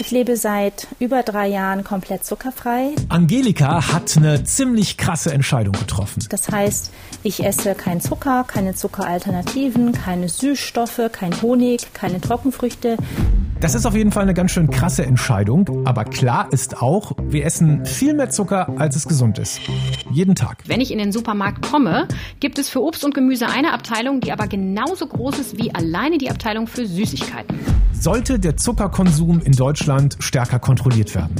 Ich lebe seit über drei Jahren komplett zuckerfrei. Angelika hat eine ziemlich krasse Entscheidung getroffen. Das heißt, ich esse kein Zucker, keine Zuckeralternativen, keine Süßstoffe, kein Honig, keine Trockenfrüchte. Das ist auf jeden Fall eine ganz schön krasse Entscheidung, aber klar ist auch, wir essen viel mehr Zucker, als es gesund ist. Jeden Tag. Wenn ich in den Supermarkt komme, gibt es für Obst und Gemüse eine Abteilung, die aber genauso groß ist wie alleine die Abteilung für Süßigkeiten. Sollte der Zuckerkonsum in Deutschland stärker kontrolliert werden?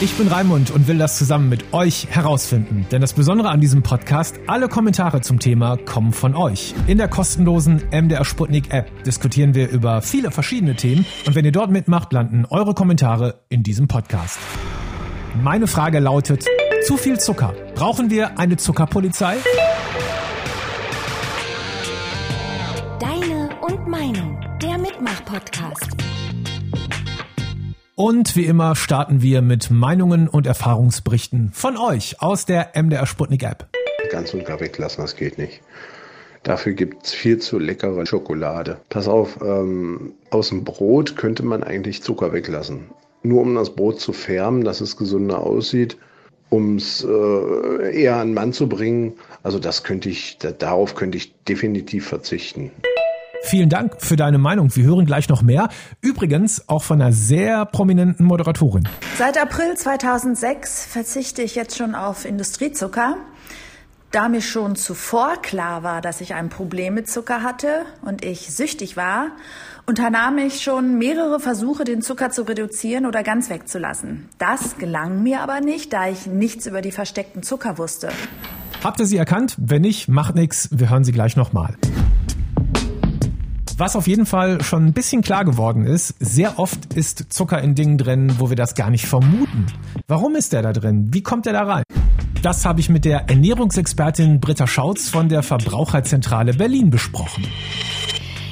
Ich bin Raimund und will das zusammen mit euch herausfinden. Denn das Besondere an diesem Podcast, alle Kommentare zum Thema kommen von euch. In der kostenlosen MDR Sputnik App diskutieren wir über viele verschiedene Themen und wenn ihr dort mitmacht, landen eure Kommentare in diesem Podcast. Meine Frage lautet, zu viel Zucker. Brauchen wir eine Zuckerpolizei? Deine und Meinung, der Mitmach-Podcast. Und wie immer starten wir mit Meinungen und Erfahrungsberichten von euch aus der MDR Sputnik App. Ganz und gar weglassen, das geht nicht. Dafür gibt es viel zu leckere Schokolade. Pass auf, ähm, aus dem Brot könnte man eigentlich Zucker weglassen. Nur um das Brot zu färben, dass es gesunder aussieht, um es äh, eher an den Mann zu bringen. Also das könnte ich, da, darauf könnte ich definitiv verzichten. Vielen Dank für deine Meinung. Wir hören gleich noch mehr. Übrigens auch von einer sehr prominenten Moderatorin. Seit April 2006 verzichte ich jetzt schon auf Industriezucker. Da mir schon zuvor klar war, dass ich ein Problem mit Zucker hatte und ich süchtig war, unternahm ich schon mehrere Versuche, den Zucker zu reduzieren oder ganz wegzulassen. Das gelang mir aber nicht, da ich nichts über die versteckten Zucker wusste. Habt ihr sie erkannt? Wenn nicht, macht nichts. Wir hören sie gleich nochmal. Was auf jeden Fall schon ein bisschen klar geworden ist, sehr oft ist Zucker in Dingen drin, wo wir das gar nicht vermuten. Warum ist der da drin? Wie kommt der da rein? Das habe ich mit der Ernährungsexpertin Britta Schautz von der Verbraucherzentrale Berlin besprochen.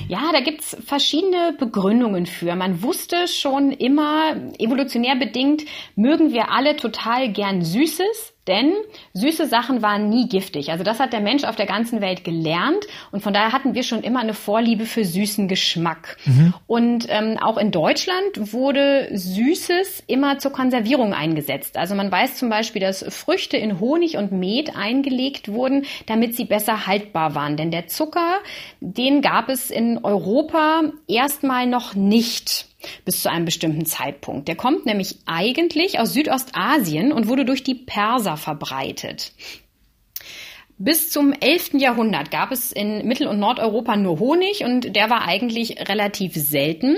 Ja, da gibt's verschiedene Begründungen für. Man wusste schon immer, evolutionär bedingt, mögen wir alle total gern Süßes. Denn süße Sachen waren nie giftig. Also das hat der Mensch auf der ganzen Welt gelernt und von daher hatten wir schon immer eine Vorliebe für süßen Geschmack. Mhm. Und ähm, auch in Deutschland wurde Süßes immer zur Konservierung eingesetzt. Also man weiß zum Beispiel, dass Früchte in Honig und Met eingelegt wurden, damit sie besser haltbar waren. Denn der Zucker, den gab es in Europa erstmal noch nicht bis zu einem bestimmten Zeitpunkt. Der kommt nämlich eigentlich aus Südostasien und wurde durch die Perser verbreitet. Bis zum 11. Jahrhundert gab es in Mittel- und Nordeuropa nur Honig und der war eigentlich relativ selten.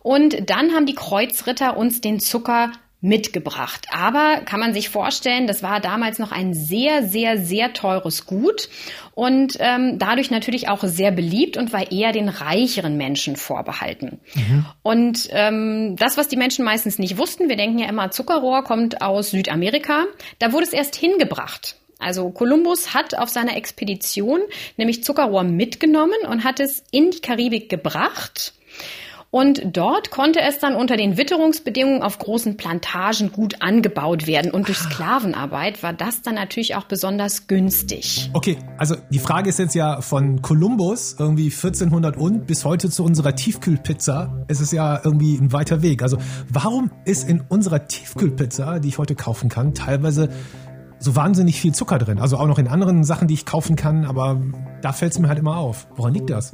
Und dann haben die Kreuzritter uns den Zucker mitgebracht. Aber kann man sich vorstellen, das war damals noch ein sehr, sehr, sehr teures Gut und ähm, dadurch natürlich auch sehr beliebt und war eher den reicheren Menschen vorbehalten. Mhm. Und ähm, das, was die Menschen meistens nicht wussten, wir denken ja immer, Zuckerrohr kommt aus Südamerika, da wurde es erst hingebracht. Also Kolumbus hat auf seiner Expedition nämlich Zuckerrohr mitgenommen und hat es in die Karibik gebracht. Und dort konnte es dann unter den Witterungsbedingungen auf großen Plantagen gut angebaut werden. Und durch Sklavenarbeit war das dann natürlich auch besonders günstig. Okay, also die Frage ist jetzt ja von Kolumbus irgendwie 1400 und bis heute zu unserer Tiefkühlpizza. Es ist ja irgendwie ein weiter Weg. Also warum ist in unserer Tiefkühlpizza, die ich heute kaufen kann, teilweise so wahnsinnig viel Zucker drin? Also auch noch in anderen Sachen, die ich kaufen kann, aber da fällt es mir halt immer auf. Woran liegt das?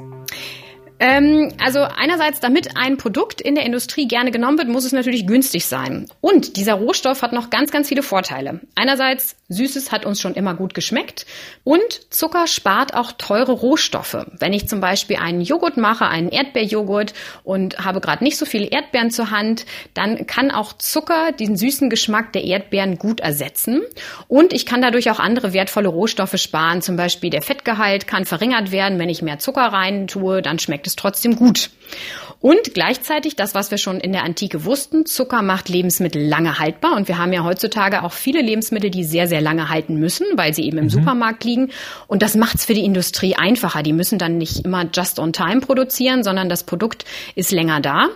Ähm, also einerseits, damit ein Produkt in der Industrie gerne genommen wird, muss es natürlich günstig sein. Und dieser Rohstoff hat noch ganz, ganz viele Vorteile. Einerseits, Süßes hat uns schon immer gut geschmeckt und Zucker spart auch teure Rohstoffe. Wenn ich zum Beispiel einen Joghurt mache, einen Erdbeerjoghurt und habe gerade nicht so viele Erdbeeren zur Hand, dann kann auch Zucker den süßen Geschmack der Erdbeeren gut ersetzen. Und ich kann dadurch auch andere wertvolle Rohstoffe sparen. Zum Beispiel der Fettgehalt kann verringert werden. Wenn ich mehr Zucker rein tue, dann schmeckt es trotzdem gut. Und gleichzeitig das, was wir schon in der Antike wussten, Zucker macht Lebensmittel lange haltbar. Und wir haben ja heutzutage auch viele Lebensmittel, die sehr, sehr lange halten müssen, weil sie eben im mhm. Supermarkt liegen. Und das macht es für die Industrie einfacher. Die müssen dann nicht immer just on time produzieren, sondern das Produkt ist länger da.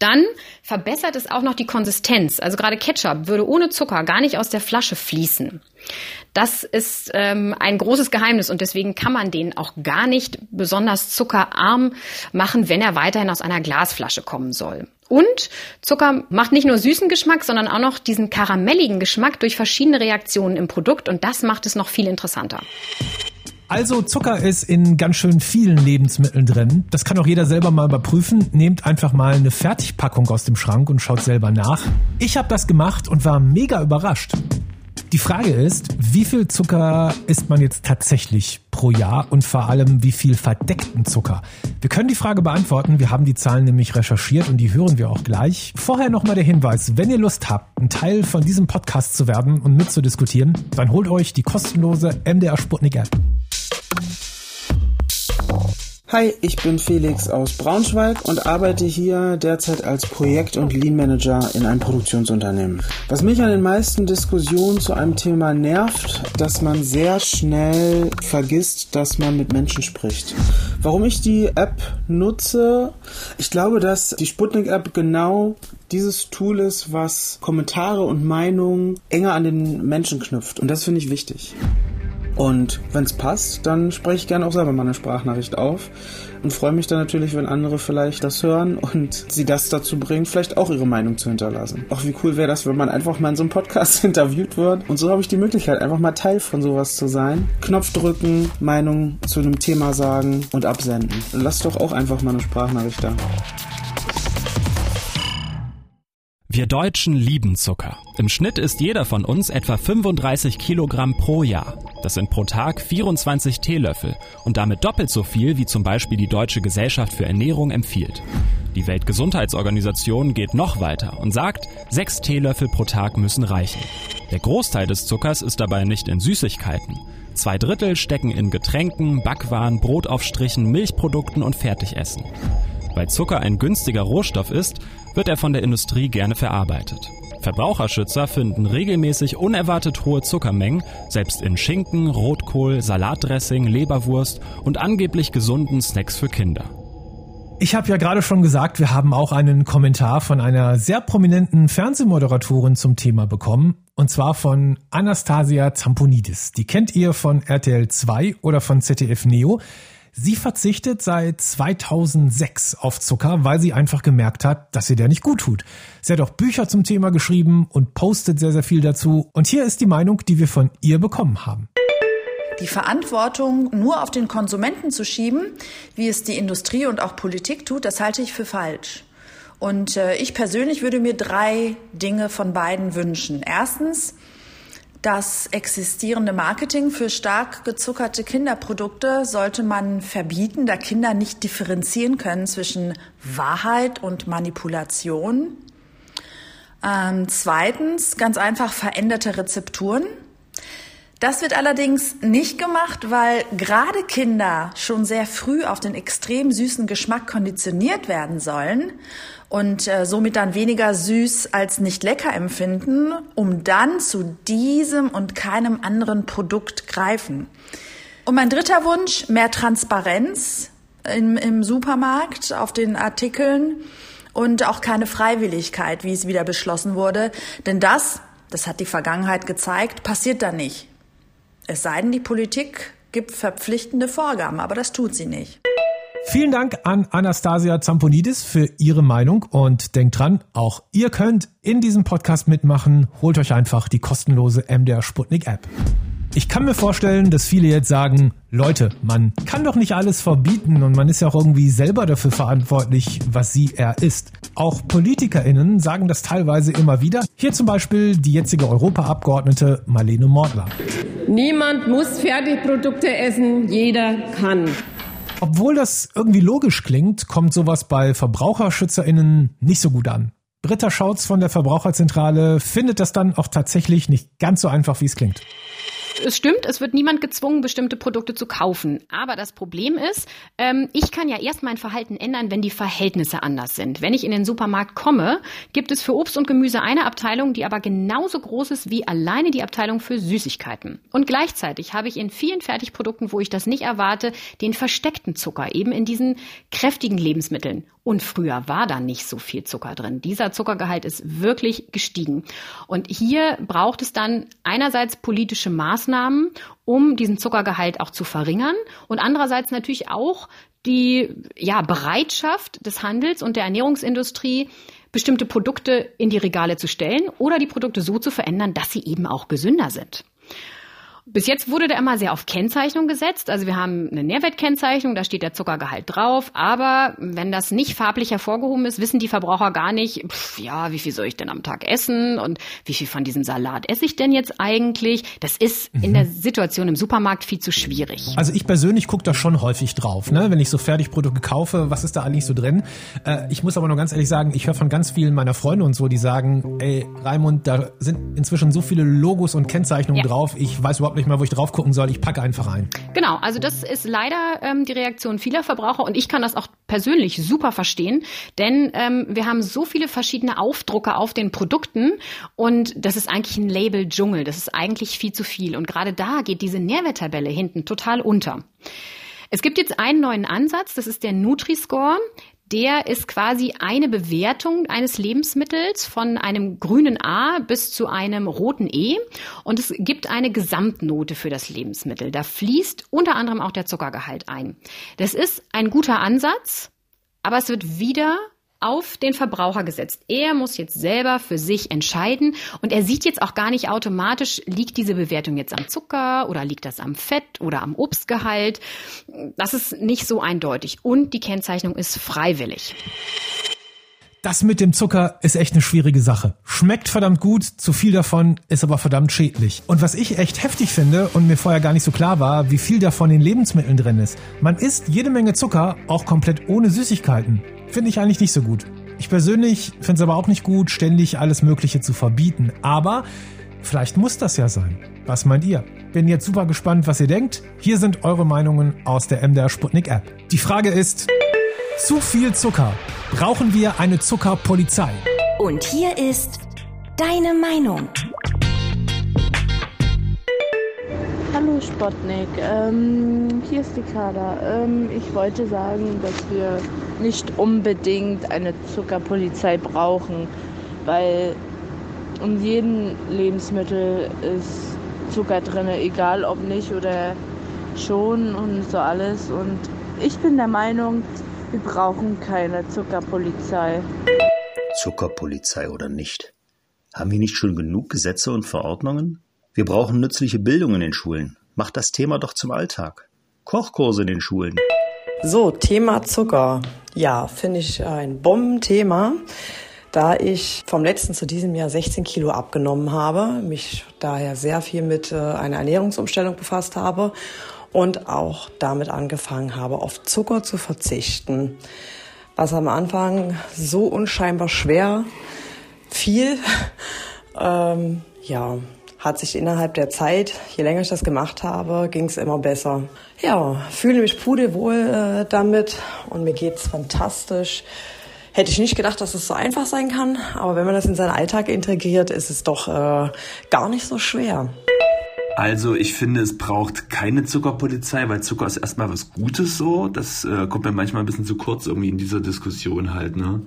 Dann verbessert es auch noch die Konsistenz. Also gerade Ketchup würde ohne Zucker gar nicht aus der Flasche fließen. Das ist ähm, ein großes Geheimnis und deswegen kann man den auch gar nicht besonders zuckerarm machen, wenn er weiterhin aus einer Glasflasche kommen soll. Und Zucker macht nicht nur süßen Geschmack, sondern auch noch diesen karamelligen Geschmack durch verschiedene Reaktionen im Produkt und das macht es noch viel interessanter. Also Zucker ist in ganz schön vielen Lebensmitteln drin. Das kann auch jeder selber mal überprüfen. Nehmt einfach mal eine Fertigpackung aus dem Schrank und schaut selber nach. Ich habe das gemacht und war mega überrascht. Die Frage ist, wie viel Zucker isst man jetzt tatsächlich pro Jahr und vor allem wie viel verdeckten Zucker? Wir können die Frage beantworten. Wir haben die Zahlen nämlich recherchiert und die hören wir auch gleich. Vorher nochmal der Hinweis, wenn ihr Lust habt, ein Teil von diesem Podcast zu werden und mitzudiskutieren, dann holt euch die kostenlose MDR Sputnik App. Hi, ich bin Felix aus Braunschweig und arbeite hier derzeit als Projekt- und Lean Manager in einem Produktionsunternehmen. Was mich an den meisten Diskussionen zu einem Thema nervt, dass man sehr schnell vergisst, dass man mit Menschen spricht. Warum ich die App nutze? Ich glaube, dass die Sputnik App genau dieses Tool ist, was Kommentare und Meinungen enger an den Menschen knüpft. Und das finde ich wichtig. Und wenn es passt, dann spreche ich gerne auch selber mal eine Sprachnachricht auf und freue mich dann natürlich, wenn andere vielleicht das hören und sie das dazu bringen, vielleicht auch ihre Meinung zu hinterlassen. Auch wie cool wäre das, wenn man einfach mal in so einem Podcast interviewt wird. Und so habe ich die Möglichkeit, einfach mal Teil von sowas zu sein. Knopf drücken, Meinung zu einem Thema sagen und absenden. Lass doch auch einfach mal eine Sprachnachricht da. Wir Deutschen lieben Zucker. Im Schnitt isst jeder von uns etwa 35 Kilogramm pro Jahr. Das sind pro Tag 24 Teelöffel und damit doppelt so viel, wie zum Beispiel die Deutsche Gesellschaft für Ernährung empfiehlt. Die Weltgesundheitsorganisation geht noch weiter und sagt, sechs Teelöffel pro Tag müssen reichen. Der Großteil des Zuckers ist dabei nicht in Süßigkeiten. Zwei Drittel stecken in Getränken, Backwaren, Brotaufstrichen, Milchprodukten und Fertigessen. Weil Zucker ein günstiger Rohstoff ist, wird er von der Industrie gerne verarbeitet. Verbraucherschützer finden regelmäßig unerwartet hohe Zuckermengen, selbst in Schinken, Rotkohl, Salatdressing, Leberwurst und angeblich gesunden Snacks für Kinder. Ich habe ja gerade schon gesagt, wir haben auch einen Kommentar von einer sehr prominenten Fernsehmoderatorin zum Thema bekommen. Und zwar von Anastasia Zamponidis. Die kennt ihr von RTL 2 oder von ZDF Neo. Sie verzichtet seit 2006 auf Zucker, weil sie einfach gemerkt hat, dass ihr der nicht gut tut. Sie hat auch Bücher zum Thema geschrieben und postet sehr, sehr viel dazu. Und hier ist die Meinung, die wir von ihr bekommen haben. Die Verantwortung nur auf den Konsumenten zu schieben, wie es die Industrie und auch Politik tut, das halte ich für falsch. Und äh, ich persönlich würde mir drei Dinge von beiden wünschen. Erstens, das existierende Marketing für stark gezuckerte Kinderprodukte sollte man verbieten, da Kinder nicht differenzieren können zwischen Wahrheit und Manipulation. Ähm, zweitens, ganz einfach veränderte Rezepturen. Das wird allerdings nicht gemacht, weil gerade Kinder schon sehr früh auf den extrem süßen Geschmack konditioniert werden sollen und äh, somit dann weniger süß als nicht lecker empfinden, um dann zu diesem und keinem anderen Produkt greifen. Und mein dritter Wunsch, mehr Transparenz im, im Supermarkt auf den Artikeln und auch keine Freiwilligkeit, wie es wieder beschlossen wurde. Denn das, das hat die Vergangenheit gezeigt, passiert da nicht. Es sei denn, die Politik gibt verpflichtende Vorgaben, aber das tut sie nicht. Vielen Dank an Anastasia Zamponidis für ihre Meinung und denkt dran, auch ihr könnt in diesem Podcast mitmachen. Holt euch einfach die kostenlose MDR Sputnik App. Ich kann mir vorstellen, dass viele jetzt sagen, Leute, man kann doch nicht alles verbieten und man ist ja auch irgendwie selber dafür verantwortlich, was sie er ist. Auch PolitikerInnen sagen das teilweise immer wieder. Hier zum Beispiel die jetzige Europaabgeordnete Marlene Mortler. Niemand muss Fertigprodukte essen, jeder kann. Obwohl das irgendwie logisch klingt, kommt sowas bei VerbraucherschützerInnen nicht so gut an. Britta Schautz von der Verbraucherzentrale findet das dann auch tatsächlich nicht ganz so einfach, wie es klingt es stimmt, es wird niemand gezwungen, bestimmte Produkte zu kaufen. Aber das Problem ist, ähm, ich kann ja erst mein Verhalten ändern, wenn die Verhältnisse anders sind. Wenn ich in den Supermarkt komme, gibt es für Obst und Gemüse eine Abteilung, die aber genauso groß ist wie alleine die Abteilung für Süßigkeiten. Und gleichzeitig habe ich in vielen Fertigprodukten, wo ich das nicht erwarte, den versteckten Zucker, eben in diesen kräftigen Lebensmitteln. Und früher war da nicht so viel Zucker drin. Dieser Zuckergehalt ist wirklich gestiegen. Und hier braucht es dann einerseits politische Maßnahmen, um diesen Zuckergehalt auch zu verringern und andererseits natürlich auch die ja, Bereitschaft des Handels und der Ernährungsindustrie, bestimmte Produkte in die Regale zu stellen oder die Produkte so zu verändern, dass sie eben auch gesünder sind. Bis jetzt wurde da immer sehr auf Kennzeichnung gesetzt. Also wir haben eine Nährwertkennzeichnung, da steht der Zuckergehalt drauf. Aber wenn das nicht farblich hervorgehoben ist, wissen die Verbraucher gar nicht, pff, ja, wie viel soll ich denn am Tag essen und wie viel von diesem Salat esse ich denn jetzt eigentlich? Das ist mhm. in der Situation im Supermarkt viel zu schwierig. Also ich persönlich gucke da schon häufig drauf, ne? wenn ich so Fertigprodukte kaufe, was ist da eigentlich so drin? Äh, ich muss aber noch ganz ehrlich sagen, ich höre von ganz vielen meiner Freunde und so, die sagen, ey, Raimund, da sind inzwischen so viele Logos und Kennzeichnungen ja. drauf, ich weiß überhaupt überhaupt nicht mal, wo ich drauf gucken soll. Ich packe einfach ein. Genau, also das ist leider ähm, die Reaktion vieler Verbraucher und ich kann das auch persönlich super verstehen, denn ähm, wir haben so viele verschiedene Aufdrucke auf den Produkten und das ist eigentlich ein Label-Dschungel. Das ist eigentlich viel zu viel und gerade da geht diese Nährwerttabelle hinten total unter. Es gibt jetzt einen neuen Ansatz, das ist der Nutri-Score der ist quasi eine Bewertung eines Lebensmittels von einem grünen A bis zu einem roten E. Und es gibt eine Gesamtnote für das Lebensmittel. Da fließt unter anderem auch der Zuckergehalt ein. Das ist ein guter Ansatz, aber es wird wieder auf den Verbraucher gesetzt. Er muss jetzt selber für sich entscheiden und er sieht jetzt auch gar nicht automatisch, liegt diese Bewertung jetzt am Zucker oder liegt das am Fett oder am Obstgehalt. Das ist nicht so eindeutig und die Kennzeichnung ist freiwillig. Das mit dem Zucker ist echt eine schwierige Sache. Schmeckt verdammt gut, zu viel davon ist aber verdammt schädlich. Und was ich echt heftig finde und mir vorher gar nicht so klar war, wie viel davon in Lebensmitteln drin ist. Man isst jede Menge Zucker, auch komplett ohne Süßigkeiten. Finde ich eigentlich nicht so gut. Ich persönlich finde es aber auch nicht gut, ständig alles Mögliche zu verbieten. Aber vielleicht muss das ja sein. Was meint ihr? Bin jetzt super gespannt, was ihr denkt. Hier sind eure Meinungen aus der MDR Sputnik App. Die Frage ist, zu viel Zucker. Brauchen wir eine Zuckerpolizei? Und hier ist deine Meinung. Hallo Spotnik, ähm, hier ist die Kader. Ähm, ich wollte sagen, dass wir nicht unbedingt eine Zuckerpolizei brauchen, weil in jedem Lebensmittel ist Zucker drin, egal ob nicht oder schon und so alles. Und ich bin der Meinung, wir brauchen keine Zuckerpolizei. Zuckerpolizei oder nicht? Haben wir nicht schon genug Gesetze und Verordnungen? Wir brauchen nützliche Bildung in den Schulen. Macht das Thema doch zum Alltag. Kochkurse in den Schulen. So, Thema Zucker. Ja, finde ich ein Bombenthema. Da ich vom letzten zu diesem Jahr 16 Kilo abgenommen habe, mich daher sehr viel mit äh, einer Ernährungsumstellung befasst habe und auch damit angefangen habe, auf Zucker zu verzichten. Was am Anfang so unscheinbar schwer fiel, ähm, ja, hat sich innerhalb der Zeit, je länger ich das gemacht habe, ging es immer besser. Ja, fühle mich pudelwohl äh, damit und mir geht's fantastisch. Hätte ich nicht gedacht, dass es so einfach sein kann, aber wenn man das in seinen Alltag integriert, ist es doch äh, gar nicht so schwer. Also ich finde, es braucht keine Zuckerpolizei, weil Zucker ist erstmal was Gutes so. Das äh, kommt mir manchmal ein bisschen zu kurz irgendwie in dieser Diskussion halt, ne?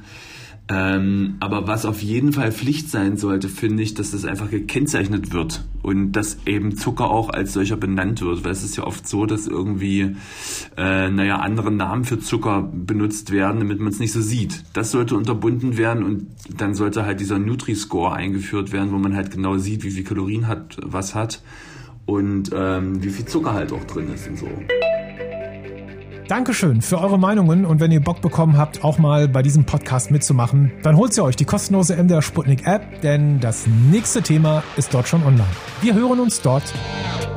Ähm, aber was auf jeden Fall Pflicht sein sollte, finde ich, dass das einfach gekennzeichnet wird und dass eben Zucker auch als solcher benannt wird, weil es ist ja oft so, dass irgendwie, äh, naja, andere Namen für Zucker benutzt werden, damit man es nicht so sieht. Das sollte unterbunden werden und dann sollte halt dieser Nutri-Score eingeführt werden, wo man halt genau sieht, wie viel Kalorien hat, was hat und ähm, wie viel Zucker halt auch drin ist und so. Dankeschön für eure Meinungen und wenn ihr Bock bekommen habt, auch mal bei diesem Podcast mitzumachen, dann holt ihr euch die kostenlose MDR Sputnik App, denn das nächste Thema ist dort schon online. Wir hören uns dort.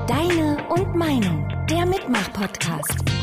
Deine und Meinung, der Mitmach-Podcast.